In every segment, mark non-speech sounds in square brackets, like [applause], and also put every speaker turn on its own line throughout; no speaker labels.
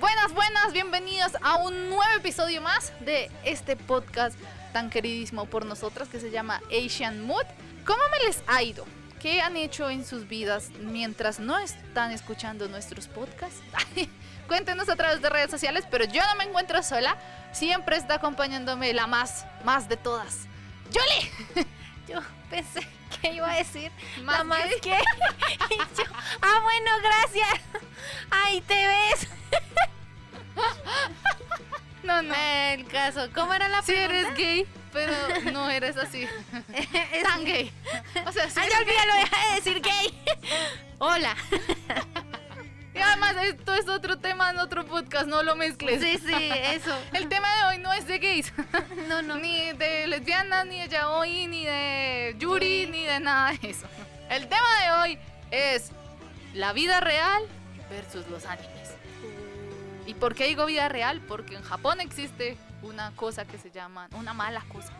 Buenas, buenas, bienvenidos a un nuevo episodio más de este podcast tan queridísimo por nosotras que se llama Asian Mood. ¿Cómo me les ha ido? ¿Qué han hecho en sus vidas mientras no están escuchando nuestros podcasts? [laughs] Cuéntenos a través de redes sociales, pero yo no me encuentro sola. Siempre está acompañándome la más, más de todas. ¡Yoli! [laughs]
Yo pensé [laughs] que iba a decir
¿Más
la más
qué?
que. [laughs] Y yo, ah, bueno, gracias. Ahí te ves. [laughs]
No, no.
El caso, ¿cómo era la
Sí eres
pregunta?
gay, pero no eres así.
Es-
Tan gay. O sea, sí
Ay,
eres
olvídalo, deja de decir gay. Hola.
Esto es otro tema en otro podcast, no lo mezcles.
Sí, sí, eso. [laughs]
El tema de hoy no es de gays,
No, no. [laughs]
ni de lesbianas, ni de yaoi, ni de yuri, ni de nada de eso. El tema de hoy es la vida real versus los animes. ¿Y por qué digo vida real? Porque en Japón existe una cosa que se llaman, una mala cosa,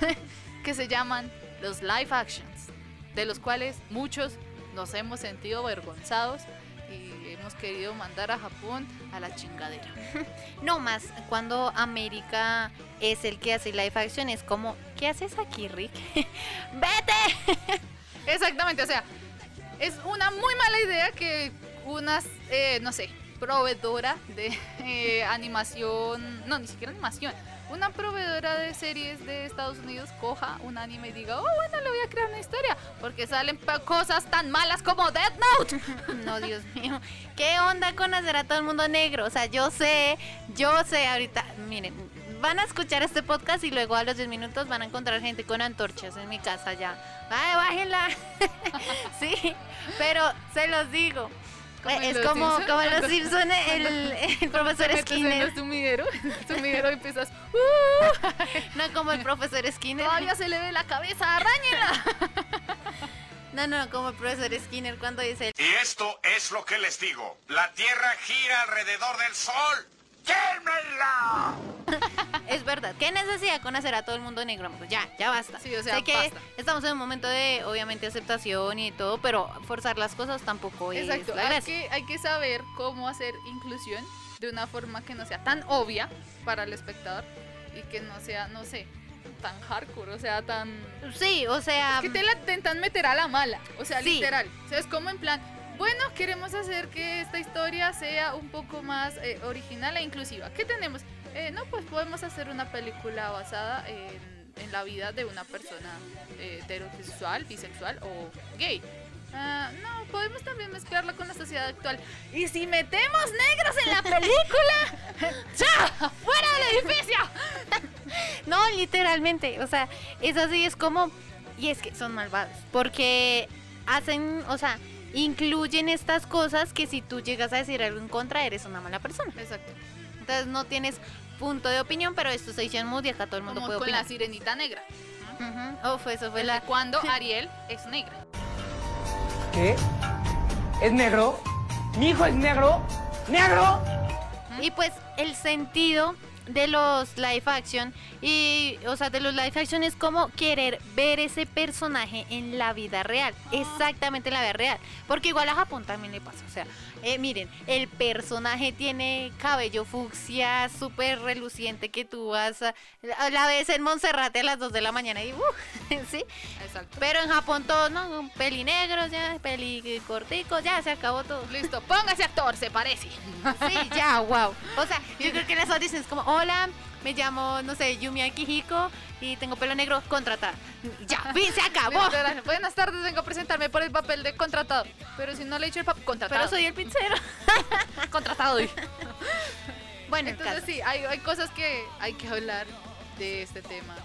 [laughs] que se llaman los live actions, de los cuales muchos nos hemos sentido avergonzados y hemos querido mandar a Japón a la chingadera. [laughs]
No más, cuando América es el que hace live action, es como, ¿qué haces aquí, Rick? [laughs] ¡Vete! [laughs]
Exactamente, o sea, es una muy mala idea que unas, eh, no sé, proveedora de eh, animación, no, ni siquiera animación, una proveedora de series de Estados Unidos coja un anime y diga, oh, bueno, le voy a crear una historia, porque salen cosas tan malas como Death Note. [laughs]
No, Dios mío. ¿Qué onda con hacer a todo el mundo negro? O sea, yo sé, yo sé ahorita, miren, van a escuchar este podcast y luego a los 10 minutos van a encontrar gente con antorchas en mi casa ya. Ay, bájenla. [laughs] sí, pero se los digo.
Como en
es
Los
como, como
cuando-
los Simpson, el, el profesor
en
Skinner.
el sumidero, el sumidero y empiezas, [laughs] "Uh,
No como el profesor Skinner.
todavía se le ve la cabeza, arráñela.
No, no, como el profesor Skinner cuando dice
Y esto es lo que les digo. La Tierra gira alrededor del Sol. ¡Quémenla! [laughs]
Es verdad. ¿Qué necesidad con hacer a todo el mundo negro? amigos? Ya, ya basta.
Sí, o sea,
sé que
basta.
estamos en un momento de, obviamente, aceptación y todo, pero forzar las cosas tampoco
Exacto,
es la
hay que, hay que saber cómo hacer inclusión de una forma que no sea tan obvia para el espectador y que no sea, no sé, tan hardcore, o sea, tan...
Sí, o sea,
que te la intentan meter a la mala, o sea,
Sí.
literal. O sea, es como en plan, bueno, queremos hacer que esta historia sea un poco más eh, original e inclusiva. ¿Qué tenemos? Eh, no, pues podemos hacer una película basada en, en la vida de una persona eh, heterosexual, bisexual o gay. Ah, no, podemos también mezclarla con la sociedad actual. Y si metemos negros en la película, [laughs] ¡ya! ¡Fuera del edificio! [laughs]
no, literalmente, o sea, es así, es como, y es que son malvados, porque hacen, o sea, incluyen estas cosas que si tú llegas a decir algo en contra, eres una mala persona.
Exacto.
Entonces no tienes punto de opinión, pero esto es Asian Mood y acá todo el mundo
Como
puede
con
opinar.
la sirenita negra.
Ujú. Uf, eso fue
¿Desde
la...
cuando [laughs] Ariel es negra?
¿Qué? ¿Es negro? ¿Mi hijo es negro? ¿Negro?
Y pues el sentido de los live action y o sea de los live action es como querer ver ese personaje en la vida real exactamente en la vida real porque igual a Japón también le pasa o sea eh, miren el personaje tiene cabello fucsia súper reluciente que tú vas a la, ves en Monserrate a las 2 de la mañana y uh, [laughs] sí
Exacto.
pero en Japón todo no peli negros ya peli cortico ya se acabó todo
Listo, póngase actor, se parece.
Sí, ya, wow. O sea, yo creo que las audiciones es como, hola, me llamo, no sé, Yumi Akihiko y tengo pelo negro, contratada. Ya, fin, se [laughs] acabó.
Buenas tardes, vengo a presentarme por el papel de contratado. Pero si no le he dicho el papel, contratado.
Pero soy el pizzero. [laughs]
contratado hoy. [laughs]
Bueno,
Entonces sí, hay, hay cosas que hay que hablar de este tema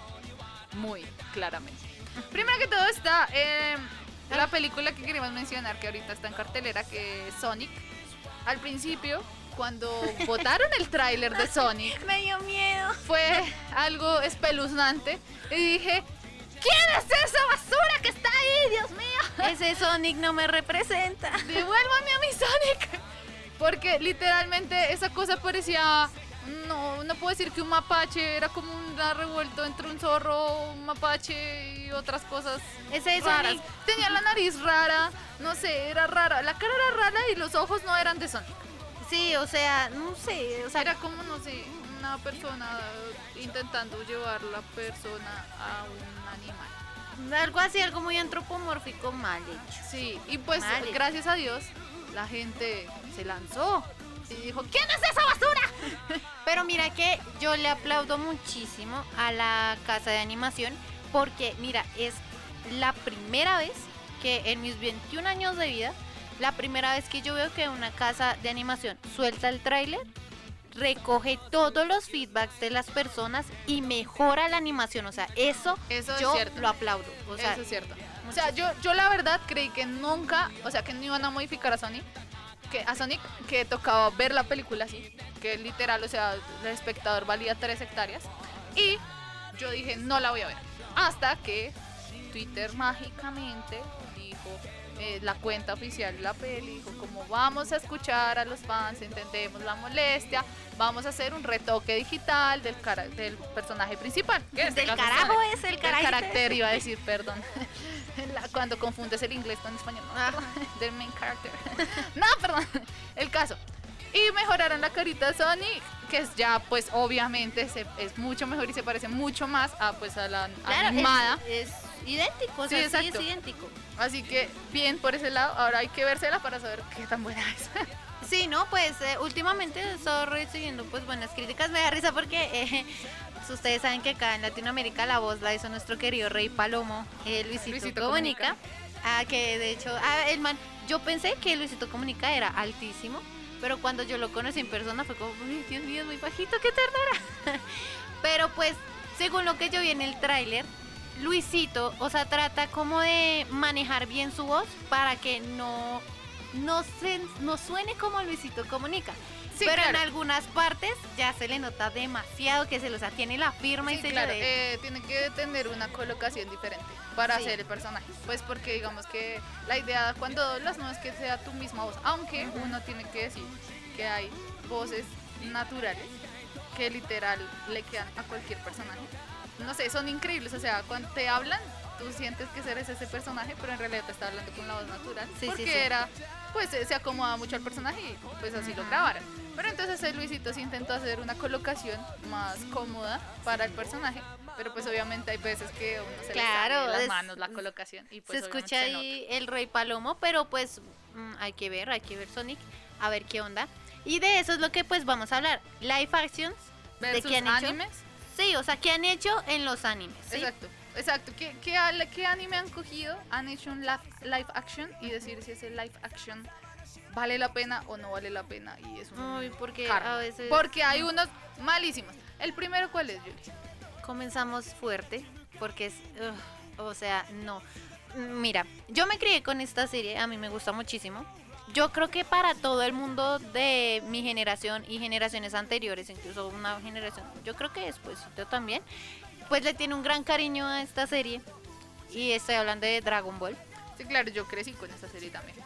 muy claramente. Primero que todo está eh, la película que queremos mencionar, que ahorita está en cartelera, que es Sonic. Al principio, cuando votaron el tráiler de Sonic,
Me dio miedo.
fue algo espeluznante. Y dije, ¿quién es esa basura que está ahí, Dios mío?
Ese Sonic no me representa.
Devuélvame a mi Sonic. Porque literalmente esa cosa parecía. No, no puedo decir que un mapache era como un revuelto entre un zorro, un mapache y otras cosas
Ese
raras.
Sonic.
Tenía la nariz rara, no sé, era rara. La cara era rara y los ojos no eran de Sonic.
Sí, o sea, no sé. O sea,
Era como, no sé, una persona intentando llevar la persona a un animal.
algo así, algo muy antropomórfico mal hecho.
Sí, y pues
Mal hecho.
gracias a Dios la gente se lanzó y dijo, ¿quién es esa basura? [laughs]
Pero mira que yo le aplaudo muchísimo a la casa de animación porque, mira, es la primera vez que en mis 21 años de vida, la primera vez que yo veo que una casa de animación suelta el tráiler, recoge todos los feedbacks de las personas y mejora la animación. O sea, eso,
Eso es
yo lo aplaudo. O sea,
Eso es cierto. O sea, yo, yo la verdad creí que nunca, o sea, que no iban a modificar a Sonic, que a Sonic que tocaba ver la película así, que literal, o sea, el espectador valía 3 hectáreas. Y yo dije, no la voy a ver. Hasta que Twitter mágicamente dijo, eh, la cuenta oficial de la peli, dijo, como vamos a escuchar a los fans, entendemos la molestia, vamos a hacer un retoque digital del, cara- del personaje principal. que este
del carajo es el carajo.
carácter iba a decir, perdón. [laughs] La- cuando confundes el inglés con español. No,
Ah. [laughs]
del main character. [laughs] no, perdón. El caso. Y mejoraron la carita de Sonic, que es ya, pues, obviamente, se- es mucho mejor y se parece mucho más a, pues, a la
Claro,
animada.
es, es idéntico, o
Sí,
sea, sí,
exacto.
es idéntico.
Así que, bien por ese lado. Ahora hay que vérsela para saber qué tan buena es. [laughs]
Sí, no, pues eh, últimamente estado recibiendo pues buenas críticas. Me da risa porque [laughs] eh, ustedes saben que acá en Latinoamérica la voz la hizo nuestro querido Rey Palomo, eh, Luisito,
Luisito
Comunica. Ah, que de hecho, ah, el man, yo pensé que Luisito Comunica era altísimo, pero cuando yo lo conocí en persona fue como, "Uy, Dios mío, es muy bajito, qué ternura. [laughs] pero pues, según lo que yo vi en el tráiler, Luisito, o sea, trata como de manejar bien su voz para que no, no, se, no suene como Luisito Comunica.
Sí,
pero en algunas partes ya se le nota demasiado que se los tiene la firma y
Sí,
se
claro,
le
eh, tiene que tener una colocación diferente para
Sí.
hacer el personaje. Pues porque digamos que la idea cuando doblas no es que sea tu misma voz, aunque uno tiene que decir que hay voces naturales que literal le quedan a cualquier personaje. No sé, son increíbles, o sea, cuando te hablan, tú sientes que eres ese personaje, pero en realidad te está hablando con la voz natural.
Sí, sí,
porque
sí.
era, pues se acomoda mucho al personaje y pues así lo grabaron. Pero entonces el Luisito sí intentó hacer una colocación más cómoda para el personaje, pero pues obviamente hay veces que uno se
Claro,
le sale las
es-
manos la colocación y pues
se escucha
se
ahí el Rey Palomo, pero pues mm, hay que ver, hay que ver Sonic, a ver qué onda. Y de eso es lo que pues vamos a hablar. Live actions, ¿de qué han hecho? Sí, o sea, ¿qué han hecho en los animes? ¿sí?
Exacto, exacto. ¿Qué, qué, anime han cogido? Han hecho un live, live action y decir si ese live action vale la pena o no vale la pena. Y es un
Uy, porque
karma.
a veces
Porque hay unos malísimos. El primero, ¿cuál es, Julie?
comenzamos fuerte, porque es, ugh, o sea, no. Mira, yo me crié con esta serie, a mí me gusta muchísimo. Yo creo que para todo el mundo de mi generación y generaciones anteriores, incluso una generación, yo creo que después yo también, pues le tiene un gran cariño a esta serie. Y estoy hablando de Dragon Ball.
Sí, claro, yo crecí con esta serie también.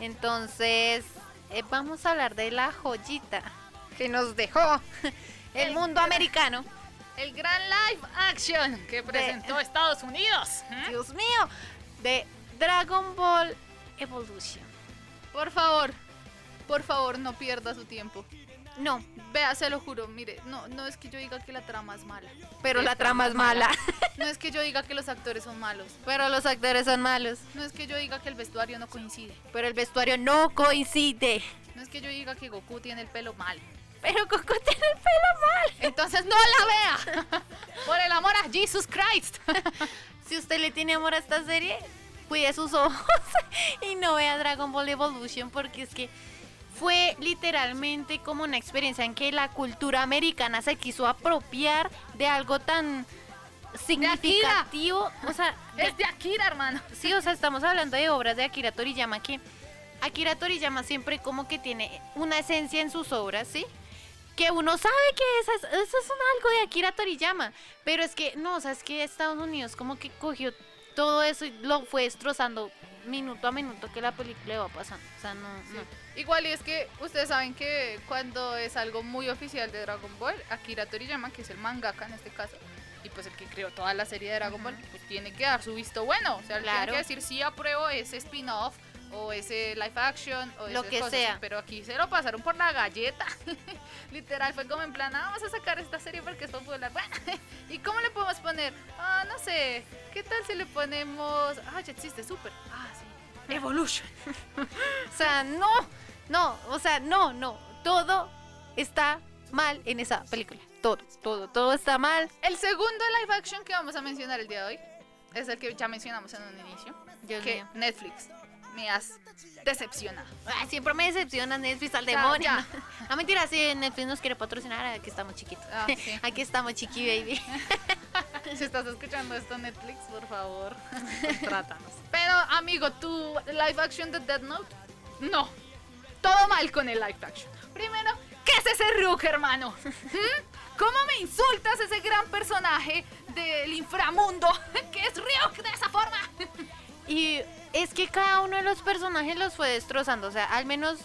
Entonces, eh, vamos a hablar de la joyita que nos dejó [laughs] el
El
mundo
gran-
americano.
El gran live action que presentó Estados Unidos. ¿Mm?
Dios mío, de Dragon Ball Evolution.
Por favor, por favor, no pierda su tiempo.
No,
Vea, se lo juro, mire, no, no es que yo diga que la trama es mala.
pero la trama es mala. [laughs]
No es que yo diga que los actores son malos.
pero los actores son malos.
No es que yo diga que el vestuario no coincide.
Pero el vestuario no coincide.
No es que yo diga que Goku tiene el pelo mal.
Pero Coco tiene el pelo mal.
Entonces no la vea. [laughs] Por el amor a Jesus Christ. [laughs]
Si usted le tiene amor a esta serie, cuide sus ojos [laughs] y no vea Dragon Ball Evolution porque es que fue literalmente como una experiencia en que la cultura americana se quiso apropiar de algo tan significativo. O sea, de- [laughs]
Es de Akira, hermano.
sí, o sea, estamos hablando de obras de Akira Toriyama que Akira Toriyama siempre como que tiene una esencia en sus obras, ¿sí? Que uno sabe que eso es un algo de Akira Toriyama, pero es que no, o sea, es que Estados Unidos como que cogió todo eso lo fue destrozando minuto a minuto que la película va pasando. O sea, no, no.
Igual y es que ustedes saben que cuando es algo muy oficial de Dragon Ball, Akira Toriyama, que es el mangaka en este caso, y pues el que creó toda la serie de Dragon Ball, pues tiene que dar su visto bueno. O sea,
Claro.
tiene que decir si apruebo ese spin-off o ese live action o
Lo que
cosa
sea.
Pero aquí se lo pasaron por la galleta. [laughs] Literal, fue como en plan, ah, vamos a sacar esta serie porque es popular. [laughs] Bueno, ¿y cómo le podemos poner? Ah, no sé, ¿qué tal si le ponemos... Ah, ya existe, súper. Ah, sí. Evolution. [laughs]
O sea, no, no, o sea, no, no. Todo está mal en esa película. Todo, todo, todo está mal.
El segundo live action que vamos a mencionar el día de hoy es el que ya mencionamos en un inicio.
Dios
que
mío.
Netflix me has decepcionado.
Ay, siempre me decepciona Netflix al
Ya,
demonio.
ya.
No, [laughs] no, mentira, si Netflix nos quiere patrocinar, aquí estamos chiquitos.
Ah, sí. [laughs]
Aquí estamos chiqui baby. [laughs]
Si estás escuchando esto Netflix, por favor, contrátanos. Pero amigo, ¿tu live action de Dead Note? No. Todo mal con el live action. Primero, ¿qué es ese Ryuk, hermano? ¿Mm? ¿Cómo me insultas ese gran personaje del inframundo que es Ryuk de esa forma?
Y es que cada uno de los personajes los fue destrozando. O sea, al menos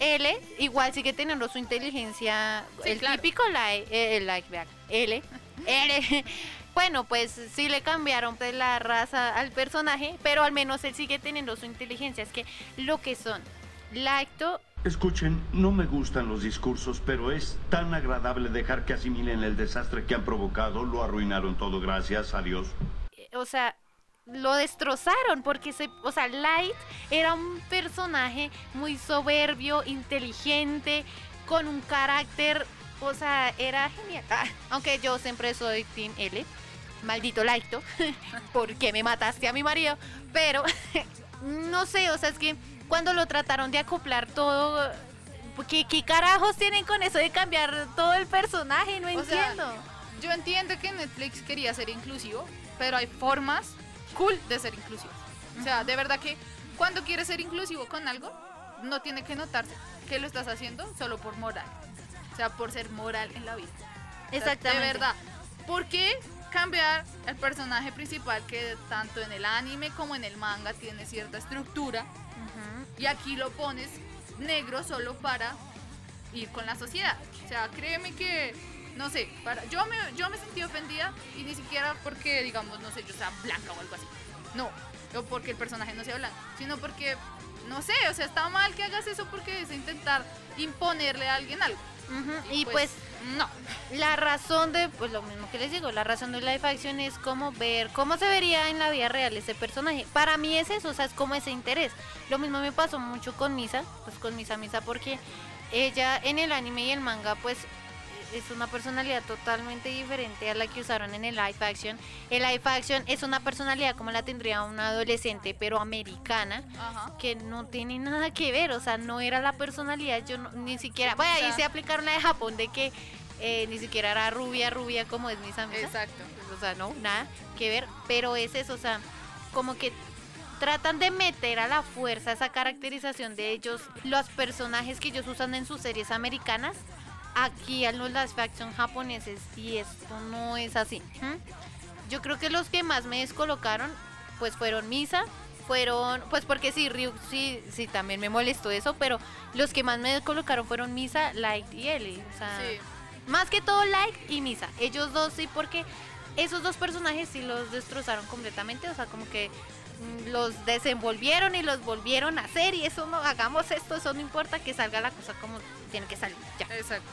L igual sigue teniendo su inteligencia.
Sí,
el
claro.
típico like, eh, el like, vean, L. [laughs] L. Bueno, pues sí le cambiaron pues, la raza al personaje, pero al menos él sigue teniendo su inteligencia. Es que lo que son Lacto
Escuchen, no me gustan los discursos, pero es tan agradable dejar que asimilen el desastre que han provocado. Lo arruinaron todo, gracias a Dios.
eh, o sea, lo destrozaron porque se, o sea, Light era un personaje muy soberbio, inteligente, con un carácter, o sea, era genial. Ah, aunque yo siempre soy Team L, maldito Lighto, [laughs] porque me mataste a mi marido, pero [laughs] no sé, o sea, es que cuando lo trataron de acoplar todo, ¿qué, qué carajos tienen con eso de cambiar todo el personaje? No
O sea,
entiendo.
Yo entiendo que Netflix quería ser inclusivo, pero hay formas cool de ser inclusivo. O sea, de verdad que cuando quieres ser inclusivo con algo, no tiene que notarse que lo estás haciendo solo por moral. O sea, por ser moral en la vida. O sea,
Exactamente.
De verdad. ¿Por qué cambiar el personaje principal que tanto en el anime como en el manga tiene cierta estructura y aquí lo pones negro solo para ir con la sociedad. O sea, créeme que, no sé, para, yo, me, yo me sentí ofendida y ni siquiera porque, digamos, no sé, yo sea blanca o algo así. No, o porque el personaje no sea blanco, sino porque, no sé, o sea, está mal que hagas eso porque es intentar imponerle a alguien algo.
Y pues
no.
la razón de, pues lo mismo que les digo, la razón de live action es como ver cómo se vería en la vida real ese personaje. Para mí es eso, o sea, es como ese interés. Lo mismo me pasó mucho con Misa, pues con Misa Misa, porque ella en el anime y el manga, pues es una personalidad totalmente diferente a la que usaron en el live action. El live action es una personalidad como la tendría una adolescente, pero americana
Ajá.
que no tiene nada que ver, o sea, no era la personalidad, yo no- ni siquiera, bueno, ahí se aplicaron la de Japón de que eh, ni siquiera era rubia, rubia como es Misa Misa.
Exacto.
O sea, no, nada que ver, pero es eso, o sea, como que tratan de meter a la fuerza esa caracterización de ellos, los personajes que ellos usan en sus series americanas, aquí a los las factions japoneses, y esto no es así. Yo creo que los que más me descolocaron, pues fueron Misa, fueron, pues porque sí, Ryuk sí, sí, también me molestó eso, pero los que más me descolocaron fueron Misa, Light y Ellie, o sea...
Sí.
Más que todo Light y Misa. Ellos dos sí, porque esos dos personajes sí los destrozaron completamente. O sea, como que los desenvolvieron y los volvieron a hacer. Y eso no, hagamos esto, eso no importa que salga la cosa como tiene que salir. Ya.
Exacto.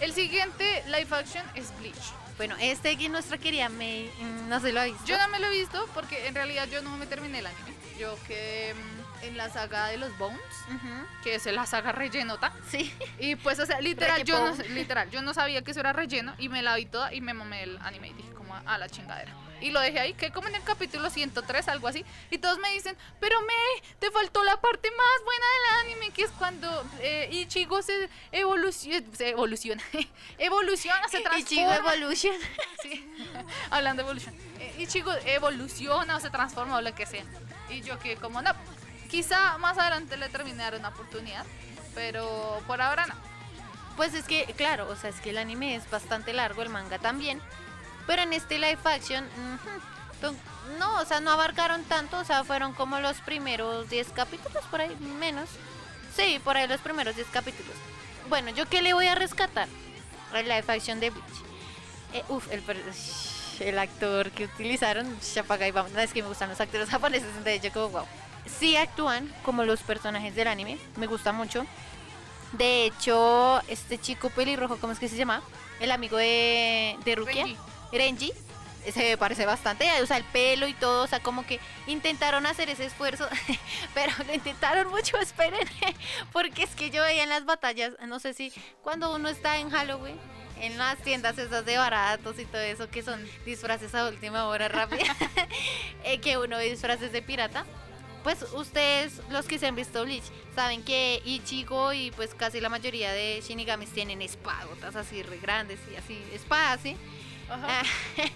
El siguiente live action es Bleach.
Bueno, este que nuestra querida May mm, no se lo ha visto.
Yo no me lo he visto porque en realidad yo no me terminé el anime. Yo quedé mm, en la saga de los Bones,
Ujú,
que es la saga rellenota.
Sí.
Y pues, o sea, literal, yo no, literal, yo no sabía que eso era relleno y me la vi toda y me mamé el anime y dije como a, la chingadera. Y lo dejé ahí, que como en el capítulo 103, algo así. Y todos me dicen, pero me, te faltó la parte más buena del anime, que es cuando eh, Ichigo se evoluciona, se evoluciona, [laughs] evoluciona, se
Ichigo
transforma.
Evolution. [laughs]
Sí, hablando de evolución. Eh, Ichigo evoluciona o se transforma o lo que sea. Y yo que como no, quizá más adelante le termine dar una oportunidad, pero por ahora no.
Pues es que, claro, o sea, es que el anime es bastante largo, el manga también. Pero en este live action, pues, no, o sea, no abarcaron tanto, o sea, fueron como los primeros 10 capítulos, por ahí menos. Sí, por ahí los primeros 10 capítulos. Bueno, ¿yo qué le voy a rescatar? El live action de Bleach. Eh, uf, el, el actor que utilizaron, Shapagai, no es que me gustan los actores [laughs] japoneses, entonces yo como wow. Sí actúan como los personajes del anime, me gusta mucho. De hecho, este chico pelirrojo, ¿cómo es que se llama? El amigo de, de Rukia,
Renji.
Renji, se parece bastante, o sea, el pelo y todo, o sea, como que intentaron hacer ese esfuerzo, [laughs] pero lo intentaron mucho, [laughs] esperen, porque es que yo veía en las batallas, no sé si cuando uno está en Halloween, en las tiendas esas de baratos y todo eso, que son disfraces a última hora rápida, [laughs] eh, que uno ve disfraces de pirata, pues ustedes, los que se han visto Bleach, saben que Ichigo y pues casi la mayoría de Shinigamis tienen espadotas así re grandes y así, espadas, ¿sí?
Ajá.
Ah, [laughs]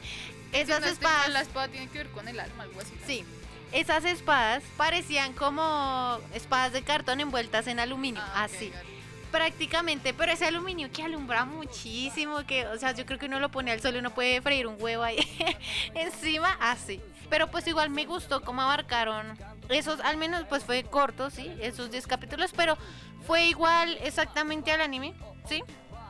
Si
esas espadas,
la espada tiene que ver con el alma, algo así.
sí, esas espadas parecían como espadas de cartón envueltas en aluminio,
Ah,
así, prácticamente, pero ese aluminio que alumbra muchísimo, que, o sea, yo creo que uno lo pone al sol y uno puede freír un huevo ahí [laughs] encima, así. Pero pues igual me gustó cómo abarcaron esos, al menos pues fue corto, sí, esos 10 capítulos, pero fue igual exactamente al anime, sí.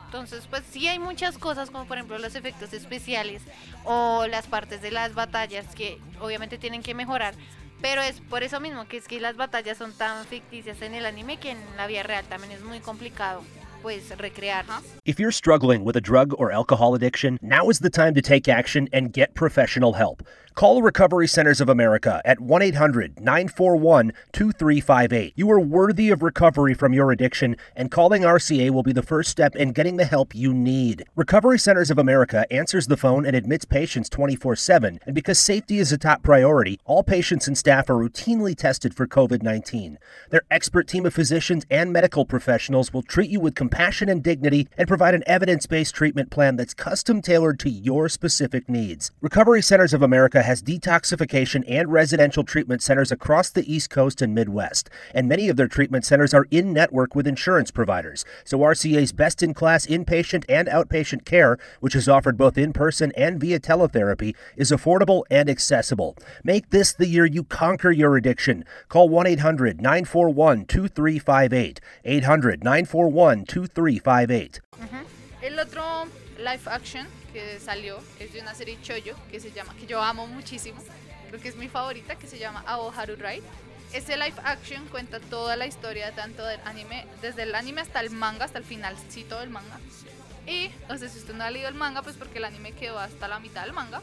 Entonces, pues sí hay muchas cosas, como por ejemplo los efectos especiales o las partes de las batallas que obviamente tienen que mejorar. Pero es por eso mismo que es que las batallas son tan ficticias en el anime que en la vida real también es muy complicado pues recrearlas.
If you're struggling with a drug or alcohol addiction, now is the time to take action and get professional help. Call Recovery Centers of America at 1 800 941 2358. You are worthy of recovery from your addiction, and calling RCA will be the first step in getting the help you need. Recovery Centers of America answers the phone and admits patients 24 7, and because safety is a top priority, all patients and staff are routinely tested for COVID 19. Their expert team of physicians and medical professionals will treat you with compassion and dignity and provide an evidence based treatment plan that's custom tailored to your specific needs. Recovery Centers of America has detoxification and residential treatment centers across the East Coast and Midwest, and many of their treatment centers are in network with insurance providers. So RCA's best in class inpatient and outpatient care, which is offered both in person and via teletherapy, is affordable and accessible. Make this the year you conquer your addiction. Call 1 800 941 2358. 800 941 2358. Uh-huh.
El otro live action que salió es de una serie Choyo que se llama, que yo amo muchísimo, creo que es mi favorita, que se llama Haru Ride. Ese live action cuenta toda la historia tanto del anime, desde el anime hasta el manga, hasta el finalcito del manga. Y, o sea, si usted no ha leído el manga, pues porque el anime quedó hasta la mitad del manga,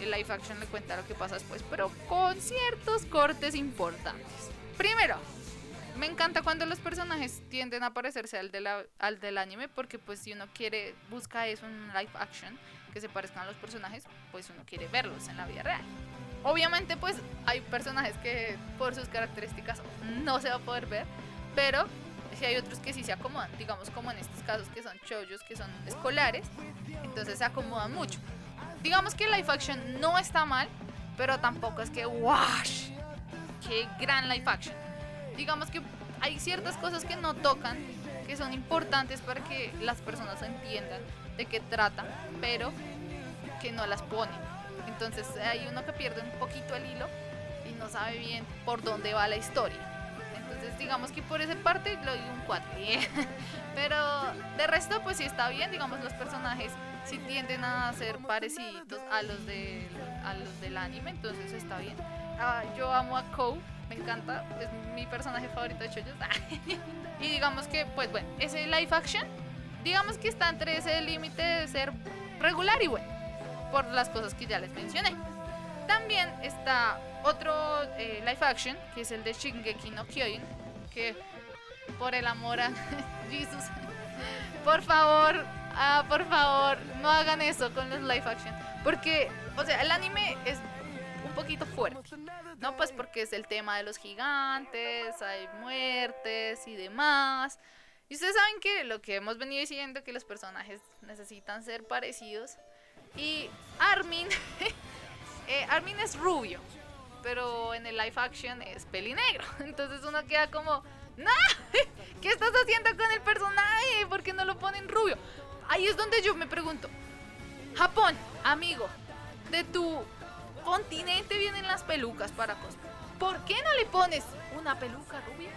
el live action le cuenta lo que pasa después, pero con ciertos cortes importantes. Primero, me encanta cuando los personajes tienden a parecerse al, de la- al del anime, porque pues si uno quiere, busca eso en live action, que se parezcan a los personajes, pues uno quiere verlos en la vida real. Obviamente pues hay personajes que por sus características no se va a poder ver, pero si hay otros que sí se acomodan, digamos como en estos casos que son chollos, que son escolares, entonces se acomodan mucho. Digamos que live action no está mal, pero tampoco es que ¡wash! ¡Qué gran live action! Digamos que hay ciertas cosas que no tocan, que son importantes para que las personas entiendan de qué trata, pero que no las ponen. Entonces hay uno que pierde un poquito el hilo y no sabe bien por dónde va la historia. Entonces digamos que por esa parte le doy un 4. [laughs] Pero de resto pues sí está bien, digamos los personajes sí tienden a ser parecidos a los, del, a los del anime, entonces está bien. Ah, yo amo a Kou, me encanta, es mi personaje favorito de Choyos. [laughs] y digamos que, pues bueno, ese live action, digamos que está entre ese límite de ser regular y bueno, por las cosas que ya les mencioné. También está otro eh, live action, que es el de Shingeki no Kyojin, que por el amor a [laughs] Jesus, por favor, ah, por favor, no hagan eso con los live action, porque, o sea, el anime es un poquito fuerte, ¿no? Pues porque es el tema de los gigantes, hay muertes y demás. Y ustedes saben que lo que hemos venido diciendo, que los personajes necesitan ser parecidos. Y Armin, [laughs] eh, Armin es rubio, pero en el live action es pelinegro. [laughs] Entonces uno queda como, ¡No! [laughs] ¿Qué estás haciendo con el personaje? ¿Por qué no lo ponen rubio? Ahí es donde yo me pregunto, Japón, amigo, de tu continente vienen las pelucas para cosplay. ¿Por qué no le pones una peluca rubia?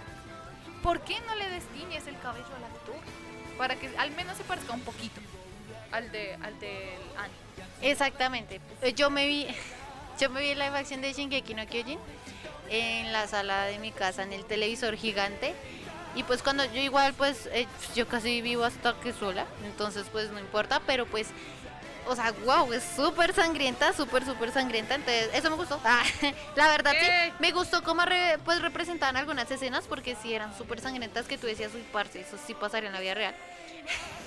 ¿Por qué no le destiñes el cabello al actor? Para que al menos se parezca un poquito al de al del anime.
Exactamente. Eh, Yo me vi, [laughs] yo me vi live action de Shingeki no Kyojin en la sala de mi casa, en el televisor gigante. Y pues cuando yo igual, pues eh, yo casi vivo hasta que sola, entonces pues no importa, pero pues, o sea, wow, es súper sangrienta, súper, súper sangrienta, entonces eso me gustó. Ah, [laughs] la verdad sí,
¿Qué?
me gustó cómo re- pues representaban algunas escenas porque sí eran súper sangrientas que tú decías, uy, parce, eso sí pasaría en la vida real.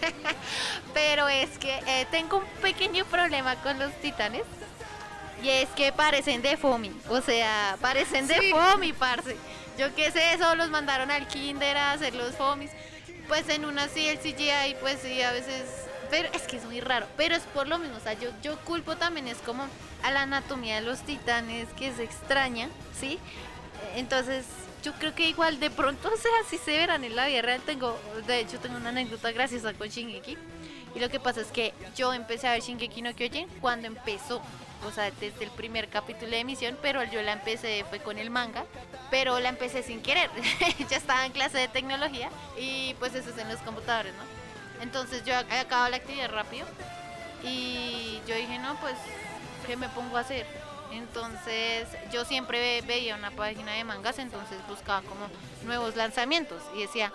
[laughs] Pero es que eh, tengo un pequeño problema con los titanes. Y es que parecen de Fomi. O sea, parecen de
Sí.
Fomi, parce. Yo qué sé, eso los mandaron al kinder a hacer los Fomis. Pues en una sí, el CGI, pues sí, a veces... Pero es que es muy raro. Pero es por lo mismo. O sea, yo, yo culpo también es como a la anatomía de los titanes, que es extraña, ¿sí? Entonces, yo creo que igual de pronto, [laughs] o sea, si se verán en la vida real, tengo, de hecho, tengo una anécdota graciosa con Shingeki. Y lo que pasa es que yo empecé a ver Shingeki no Kyojin cuando empezó, o sea, desde el primer capítulo de emisión, pero yo la empecé, fue con el manga, pero la empecé sin querer. [laughs] ya estaba en clase de tecnología y pues eso es en los computadores, ¿no? Entonces yo ac- acababa la actividad rápido y yo dije, no, pues, ¿qué me pongo a hacer? Entonces yo siempre ve- veía una página de mangas, entonces buscaba como nuevos lanzamientos y decía,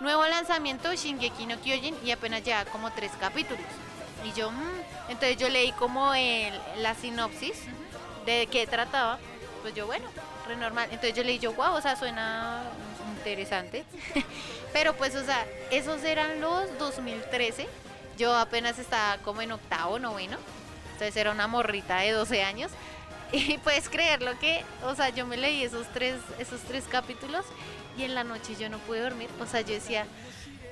nuevo lanzamiento Shingeki no Kyojin y apenas ya como tres capítulos. Y yo, "Mm". entonces yo leí como el, la sinopsis de qué trataba, pues yo, bueno, re normal. Entonces yo leí yo, wow, o sea, suena interesante. [laughs] Pero pues, o sea, esos eran los 2013. Yo apenas estaba como en octavo, noveno. Entonces era una morrita de 12 años. [laughs] Y puedes creerlo que, o sea, yo me leí esos tres, esos tres capítulos y en la noche yo no pude dormir. O sea, yo decía,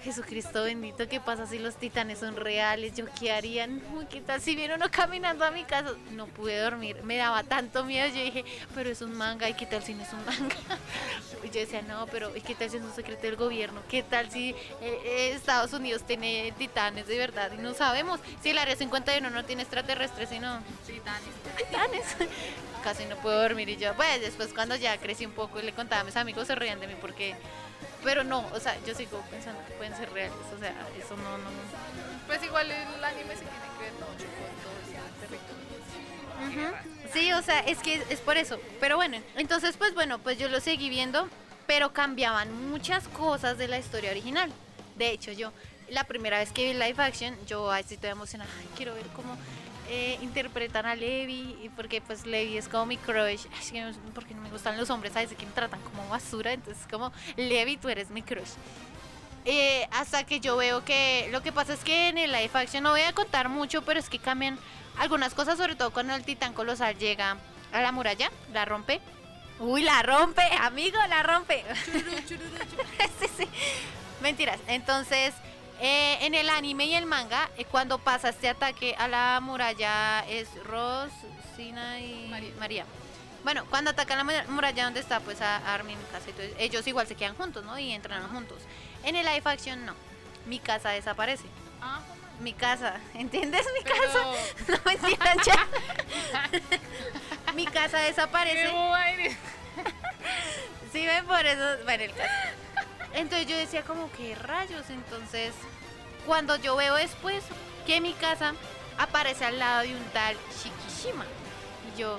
Jesucristo bendito, ¿qué pasa si los titanes son reales? ¿Yo qué haría? No, ¿Qué tal si viene uno caminando a mi casa? No pude dormir, me daba tanto miedo. Yo dije, pero es un manga, ¿y qué tal si no es un manga? Y [laughs] yo decía, no, pero ¿y qué tal si es un secreto del gobierno? ¿Qué tal si eh, eh, Estados Unidos tiene titanes de verdad? Y no sabemos. Si el área 51 no tiene extraterrestres, sino
Titanes.
titanes. [laughs] Casi no puedo dormir y yo, pues después cuando ya crecí un poco y le contaba a mis amigos se reían de mí porque, pero no, o sea, yo sigo pensando que pueden ser reales, o sea, eso no, no,
Pues igual el anime se tiene que ver mucho con todo ese territorio.
Ujú. Sí, o sea, es que es por eso. Pero bueno, entonces pues bueno, pues yo lo seguí viendo, pero cambiaban muchas cosas de la historia original. De hecho, yo la primera vez que vi live action, yo ahí sí estoy emocionada, Ay, quiero ver cómo eh, interpretan a Levi, y porque pues Levi es como mi crush, Ay, porque no me gustan los hombres, ¿sabes? Que me tratan como basura, entonces como Levi, tú eres mi crush. Eh, hasta que yo veo que lo que pasa es que en el live action no voy a contar mucho, pero es que cambian algunas cosas, sobre todo cuando el titán colosal llega a la muralla, la rompe. Uy, la rompe, amigo, la rompe. [laughs] sí, sí. Mentiras. Entonces, eh, en el anime y el manga, eh, cuando pasa este ataque a la muralla es Rosina y
María.
María. Bueno, cuando atacan la mu- muralla donde está pues a Armin, Mikasa y todo eso, ellos igual se quedan juntos, ¿no? Y entran juntos. En el live action no. Mi casa desaparece.
Ah,
Mi casa, [laughs] ¿entiendes? Mi
pero...
casa. [laughs] No mentiras [laughs] ya. Mi casa
¡Qué
desaparece. Sí, ven por eso. Bueno, el caso. Entonces yo decía como que rayos. Entonces, cuando yo veo después que mi casa aparece al lado de un tal Shikishima. Y yo,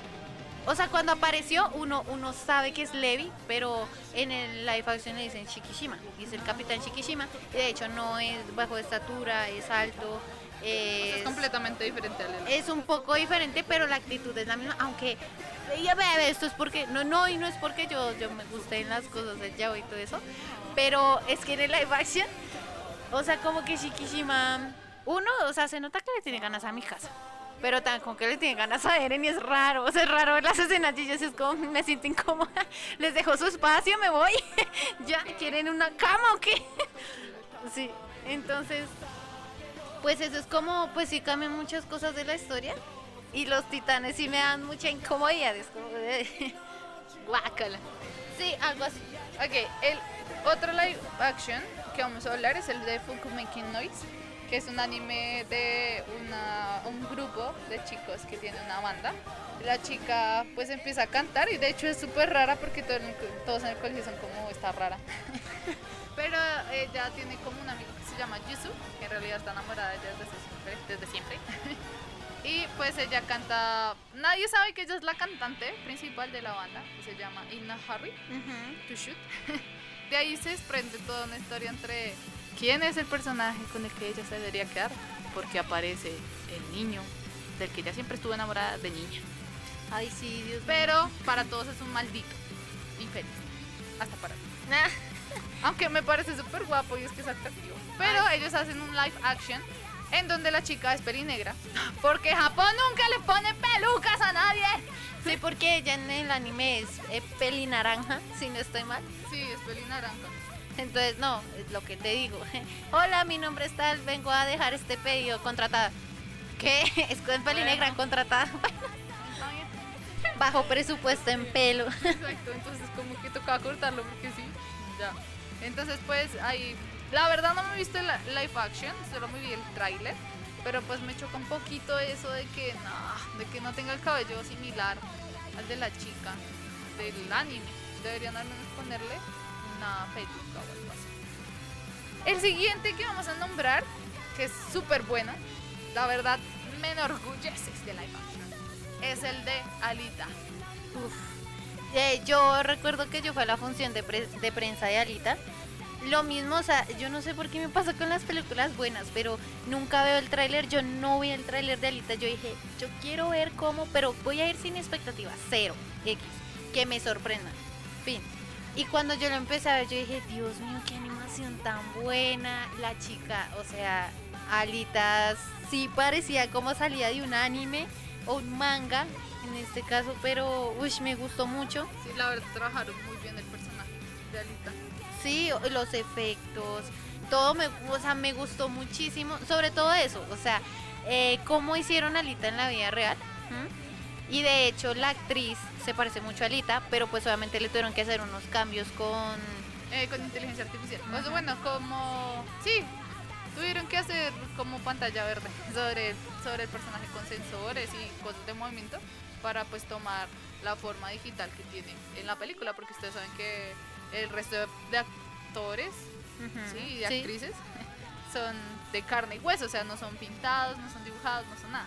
o sea, cuando apareció, uno, uno sabe que es Levi, pero en el live action le dicen Shikishima. Y es el capitán Shikishima. Y de hecho, no es bajo de estatura, es alto.
Es
Es,
completamente diferente al
es un poco diferente, pero la actitud es la misma. Aunque esto es porque, no, no, y no es porque yo, yo me guste en las cosas del yaoi y todo eso, pero es que en el live action, o sea, como que Shikishima, uno, o sea, se nota que le tiene ganas a mi casa. Pero tan con que le tiene ganas a Eren y es raro, o sea, es raro las escenas y yo es como me siento incómoda. [laughs] Les dejo su espacio, me voy. [laughs] ya, ¿quieren una cama o qué? [laughs] sí, entonces, pues eso es como, pues sí cambian muchas cosas de la historia. Y los titanes sí me dan mucha incomodidad, es como de... [laughs]
Guácala.
Sí, algo así.
Ok, el otro live action que vamos a hablar es el de Funko Making Noise, que es un anime de una, un grupo de chicos que tiene una banda. La chica pues empieza a cantar y de hecho es súper rara porque todo todos en el colegio son como está rara. [laughs] Pero ella tiene como un amigo que se llama Jisoo, que en realidad está enamorada de ella desde siempre. Desde siempre. [laughs] Y pues ella canta, nadie sabe que ella es la cantante principal de la banda, que se llama Inna Harry to shoot. [laughs] De ahí se desprende toda una historia entre quién es el personaje con el que ella se debería quedar, porque aparece el niño del que ella siempre estuvo enamorada de niña.
Ay, sí, Dios mío.
Pero para todos es un maldito, infeliz, hasta para mí. [laughs] Aunque me parece súper guapo y es que es atractivo. Pero ellos hacen un live action en donde la chica es pelinegra, porque Japón nunca le pone pelucas a nadie.
Sí, porque ella en el anime es eh, peli naranja, si no estoy mal.
Sí, es pelinaranja.
Entonces, no, es lo que te digo. [laughs] Hola, mi nombre es tal, vengo a dejar este pedido contratada. ¿Qué? Es con peli
Bueno.
negra contratada. [laughs] Bajo presupuesto en pelo. [laughs]
Exacto, entonces como que tocaba cortarlo porque sí, ya. Entonces pues ahí, la verdad no me he visto el live action, solo me vi el tráiler, pero pues me choca un poquito eso de que no, de que no tenga el cabello similar al de la chica del anime. Deberían al menos ponerle una peluca o algo así. El siguiente que vamos a nombrar, que es súper bueno, la verdad me enorgulleces de live action, es el de Alita.
Eh, yo recuerdo que yo fui a la función de prensa de Alita. Lo mismo, o sea, yo no sé por qué me pasa con las películas buenas, pero nunca veo el tráiler, yo no vi el tráiler de Alita, yo dije, yo quiero ver cómo, pero voy a ir sin expectativas, cero, X, que me sorprenda, fin. Y cuando yo lo empecé a ver, yo dije, Dios mío, qué animación tan buena, la chica, o sea, Alita sí parecía como salía de un anime o un manga, en este caso, pero, uy, me gustó mucho.
Sí, la verdad trabajaron muy bien el personaje de Alita.
Sí, los efectos, todo me, o sea, me gustó muchísimo, sobre todo eso, o sea, eh, cómo hicieron a Alita en la vida real. Y de hecho la actriz se parece mucho a Alita, pero pues obviamente le tuvieron que hacer unos cambios con...
Eh, con inteligencia artificial. Sea, bueno, como... Sí, tuvieron que hacer como pantalla verde sobre, sobre el personaje con sensores y cosas de movimiento para pues tomar la forma digital que tiene en la película, porque ustedes saben que el resto de- actores ¿sí? y de
Sí.
actrices [laughs] son de carne y hueso, o sea, no son pintados, no son dibujados, no son nada.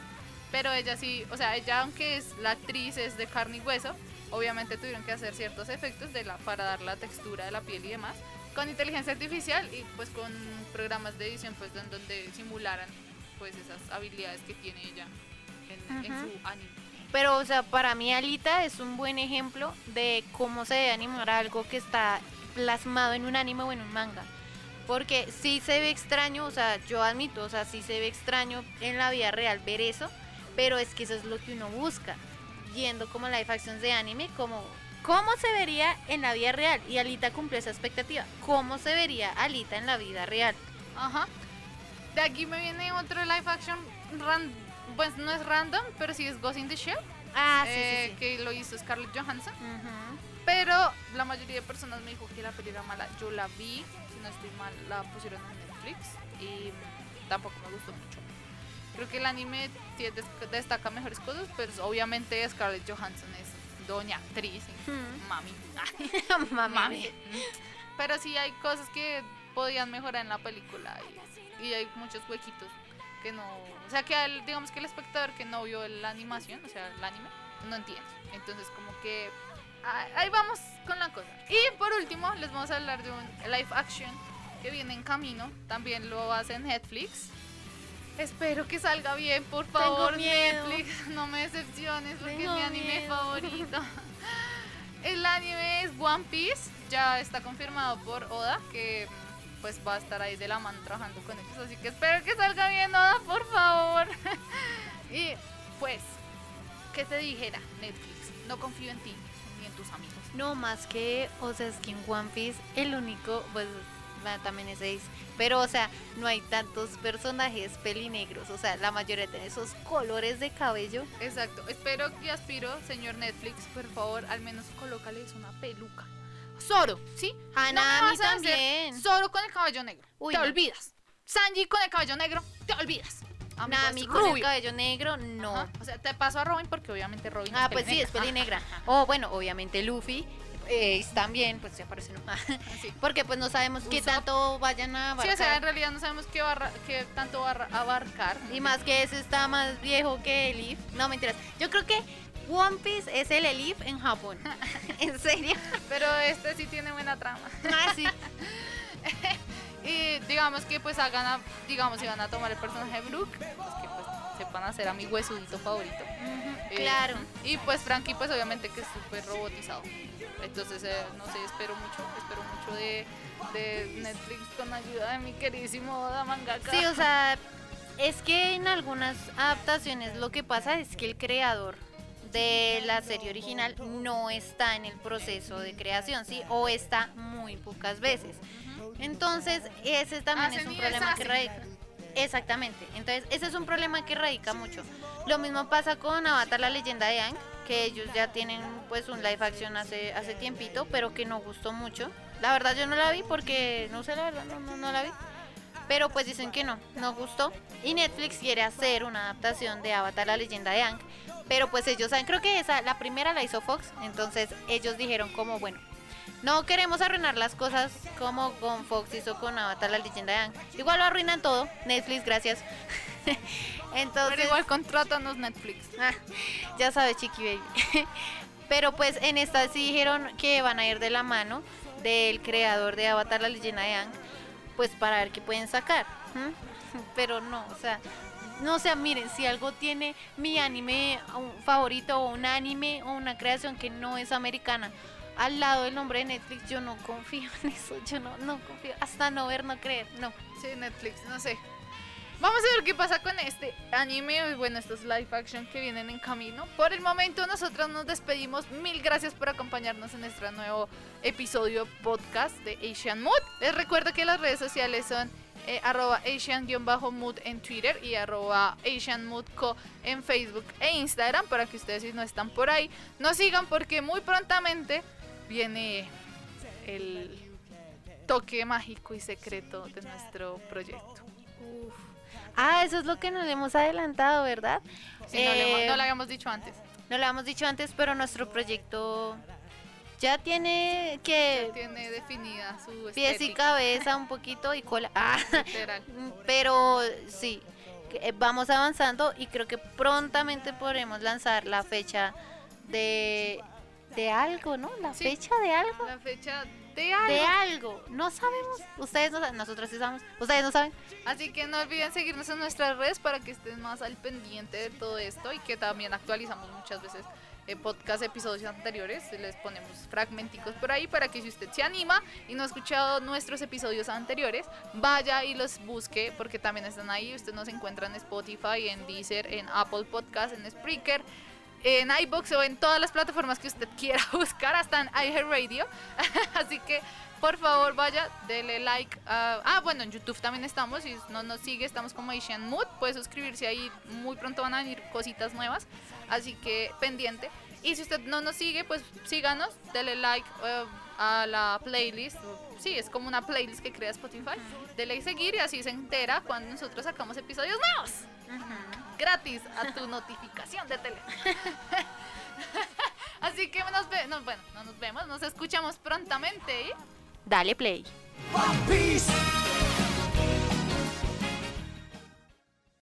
Pero ella sí, o sea, ella aunque es la actriz es de carne y hueso, obviamente tuvieron que hacer ciertos efectos de la, para dar la textura de la piel y demás, con inteligencia artificial y pues con programas de edición pues donde simularan pues esas habilidades que tiene ella en, en su anime.
Pero, o sea, para mí Alita es un buen ejemplo de cómo se debe animar algo que está plasmado en un anime o en un manga. Porque sí se ve extraño, o sea, yo admito, o sea, sí se ve extraño en la vida real ver eso, pero es que eso es lo que uno busca. Viendo como live actions de anime, como cómo se vería en la vida real. Y Alita cumplió esa expectativa. ¿Cómo se vería Alita en la vida real?
Ajá. De aquí me viene otro live action, ran- pues no es random, pero sí es Ghost in the Shell,
Ah, sí,
eh,
sí, sí.
que lo hizo Scarlett Johansson. Pero la mayoría de personas me dijo que la peli era mala. Yo la vi, si no estoy mal, la pusieron en Netflix y tampoco me gustó mucho. Creo que el anime destaca mejores cosas, pero obviamente Scarlett Johansson es doña actriz, mami. [laughs]
Mami.
mami. Pero sí hay cosas que podían mejorar en la película y, y hay muchos huequitos que no, o sea que al- digamos que el espectador que no vio la animación, o sea el anime, no entiende. Entonces como que ah, ahí vamos con la cosa. Y por último les vamos a hablar de un live action que viene en camino, también lo hace Netflix Espero que salga bien, por favor. Netflix. [laughs] No me decepciones porque es mi anime
miedo.
favorito. [laughs] El anime es One Piece. Ya está confirmado por Oda que pues va a estar ahí de la mano trabajando con ellos. Así que espero que salga bien, Oda, por favor. [laughs] y pues, ¿qué te dijera Netflix? No confío en ti ni en tus amigos.
No más que, o sea, es que en One Piece el único, pues también es Ace, pero o sea, no hay tantos personajes pelinegros, o sea, la mayoría tiene esos colores de cabello.
Exacto. Espero y aspiro, señor Netflix, por favor, al menos colócales una peluca. Zoro, ¿sí?
A
No me
Nami
vas a hacer
también.
Zoro con el cabello negro.
Uy,
te
no.
olvidas. Sanji con el cabello negro. Te olvidas. Amigo,
Nami con el cabello negro, no.
Ajá. O sea, te paso a Robin porque obviamente Robin
Ah,
es
pues sí, es
pelinegra.
O bueno, obviamente Luffy. Ace también, pues se aparece no.
Sí. [laughs]
Porque pues no sabemos qué tanto vayan a
Sí,
abarcar.
o sea, en realidad no sabemos qué, barra- qué tanto va a abarcar.
Y más que ese está más viejo que Elif. No, mentiras. Yo creo que One Piece es el Elif en Japón. [laughs] ¿En serio?
Pero este sí tiene buena trama.
Ah, sí. [laughs]
Y digamos que pues hagan, a- digamos, si van a tomar el personaje de Brooke, pues que pues sepan hacer a mi huesudito favorito. Eh,
Claro.
Y pues Frankie pues obviamente que es súper robotizado. Entonces, eh, no sé, espero mucho, espero mucho de, de Netflix con ayuda de mi queridísimo Oda Mangaka.
Sí, o sea, es que en algunas adaptaciones lo que pasa es que el creador de la serie original no está en el proceso de creación, ¿sí? O está muy pocas veces. Entonces, ese también
Hacen
es un problema que radica. Exactamente. Entonces, ese es un problema que radica mucho. Lo mismo pasa con Avatar la leyenda de Aang, que ellos ya tienen pues un live action hace hace tiempito, pero que no gustó mucho. La verdad yo no la vi porque no sé la verdad, no, no, no la vi. Pero pues dicen que no, no gustó. Y Netflix quiere hacer una adaptación de Avatar la leyenda de Aang. Pero pues ellos saben, creo que esa, la primera la hizo Fox. Entonces ellos dijeron como, bueno, no queremos arruinar las cosas como con Fox hizo con Avatar la leyenda de Aang. Igual lo arruinan todo. Netflix, gracias. [laughs] Entonces,
Pero igual contrátanos Netflix.
Ah, ya sabes, Chiqui Baby. [laughs] Pero pues en esta sí dijeron que van a ir de la mano del creador de Avatar la leyenda de Aang, pues para ver qué pueden sacar. [laughs] Pero no, o sea, no o sea, miren, si algo tiene mi anime favorito o un anime o una creación que no es americana, al lado del nombre de Netflix, yo no confío en eso, yo no, no confío, hasta no ver, no creer, no.
Sí, Netflix, no sé. Vamos a ver qué pasa con este anime, bueno, estos live action que vienen en camino. Por el momento nosotros nos despedimos. Mil gracias por acompañarnos en nuestro nuevo episodio podcast de Asian Mood. Les recuerdo que las redes sociales son eh, arroba Asian-mood en Twitter y arroba Asian Mood Co en Facebook e Instagram para que ustedes si no están por ahí nos sigan porque muy prontamente viene el toque mágico y secreto de nuestro proyecto.
Ah, eso es lo que nos hemos adelantado, ¿verdad?
No, le,
Eh,
no lo habíamos dicho antes.
No lo habíamos dicho antes, pero nuestro proyecto ya tiene que
Tiene definida su
pies y cabeza un poquito y cola. Ah, [laughs] pero sí, eh, vamos avanzando y creo que prontamente podremos lanzar la fecha de, de algo, ¿no? La
Sí.
fecha de algo.
La fecha de algo.
De algo. No sabemos. Ustedes no saben. Nosotros sí sabemos. Ustedes no saben.
Así que no olviden seguirnos en nuestras redes para que estén más al pendiente de todo esto y que también actualizamos muchas veces eh, podcast, episodios anteriores. Les ponemos fragmenticos por ahí para que si usted se anima y no ha escuchado nuestros episodios anteriores, vaya y los busque porque también están ahí. Usted nos encuentra en Spotify, en Deezer, en Apple Podcast, en Spreaker. En iBox o en todas las plataformas que usted quiera [laughs] buscar, hasta en iHeartRadio. [laughs] Así que por favor vaya, dele like. a- ah, bueno, en YouTube también estamos. Si no nos sigue, estamos como Asian Mood. Puede suscribirse ahí. Muy pronto van a venir cositas nuevas. Así que pendiente. Y si usted no nos sigue, pues síganos. Dele like eh, a la playlist. Sí, es como una playlist que crea Spotify. Dele seguir y así se entera cuando nosotros sacamos episodios nuevos. Gratis a tu [laughs] notificación de teléfono. [laughs] Así que nos ve no, bueno, no nos vemos, nos escuchamos prontamente. ¿eh?
Dale play.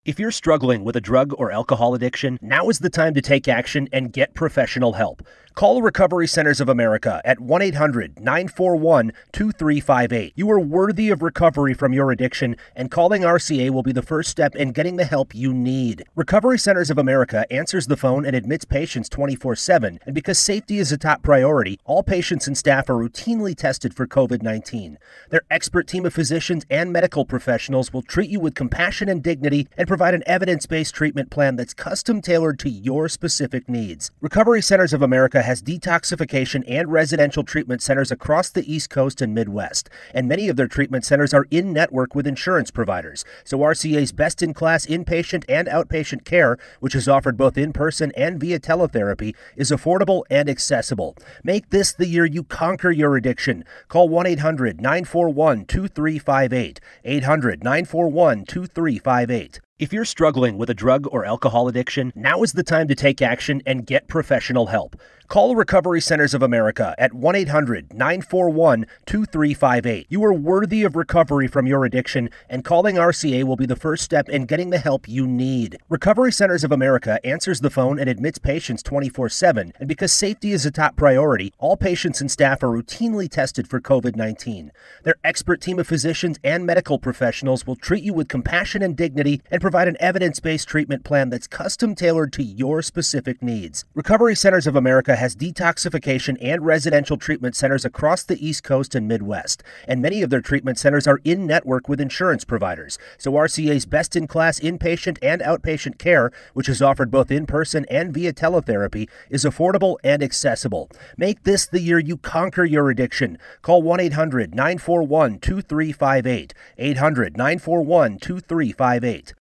If you're struggling with a drug or alcohol addiction, now is the time to take action and get professional help. Call Recovery Centers of America at 1 800 941 2358. You are worthy of recovery from your addiction, and calling RCA will be the first step in getting the help you need. Recovery Centers of America answers the phone and admits patients 24 7, and because safety is a top priority, all patients and staff are routinely tested for COVID 19. Their expert team of physicians and medical professionals will treat you with compassion and dignity and provide an evidence based treatment plan that's custom tailored to your specific needs. Recovery Centers of America has detoxification and residential treatment centers across the East Coast and Midwest, and many of their treatment centers are in network with insurance providers. So RCA's best in class inpatient and outpatient care, which is offered both in person and via teletherapy, is affordable and accessible. Make this the year you conquer your addiction. Call 1 800 941 2358. 800 941 2358. If you're struggling with a drug or alcohol addiction, now is the time to take action and get professional help. Call Recovery Centers of America at 1 800 941 2358. You are worthy of recovery from your addiction, and calling RCA will be the first step in getting the help you need. Recovery Centers of America answers the phone and admits patients 24 7, and because safety is a top priority, all patients and staff are routinely tested for COVID 19. Their expert team of physicians and medical professionals will treat you with compassion and dignity and provide an evidence based treatment plan that's custom tailored to your specific needs. Recovery Centers of America has detoxification and residential treatment centers across the East Coast and Midwest, and many of their treatment centers are in network with insurance providers. So RCA's best in class inpatient and outpatient care, which is offered both in person and via teletherapy, is affordable and accessible. Make this the year you conquer your addiction. Call 1 800 941 2358. 800 941 2358.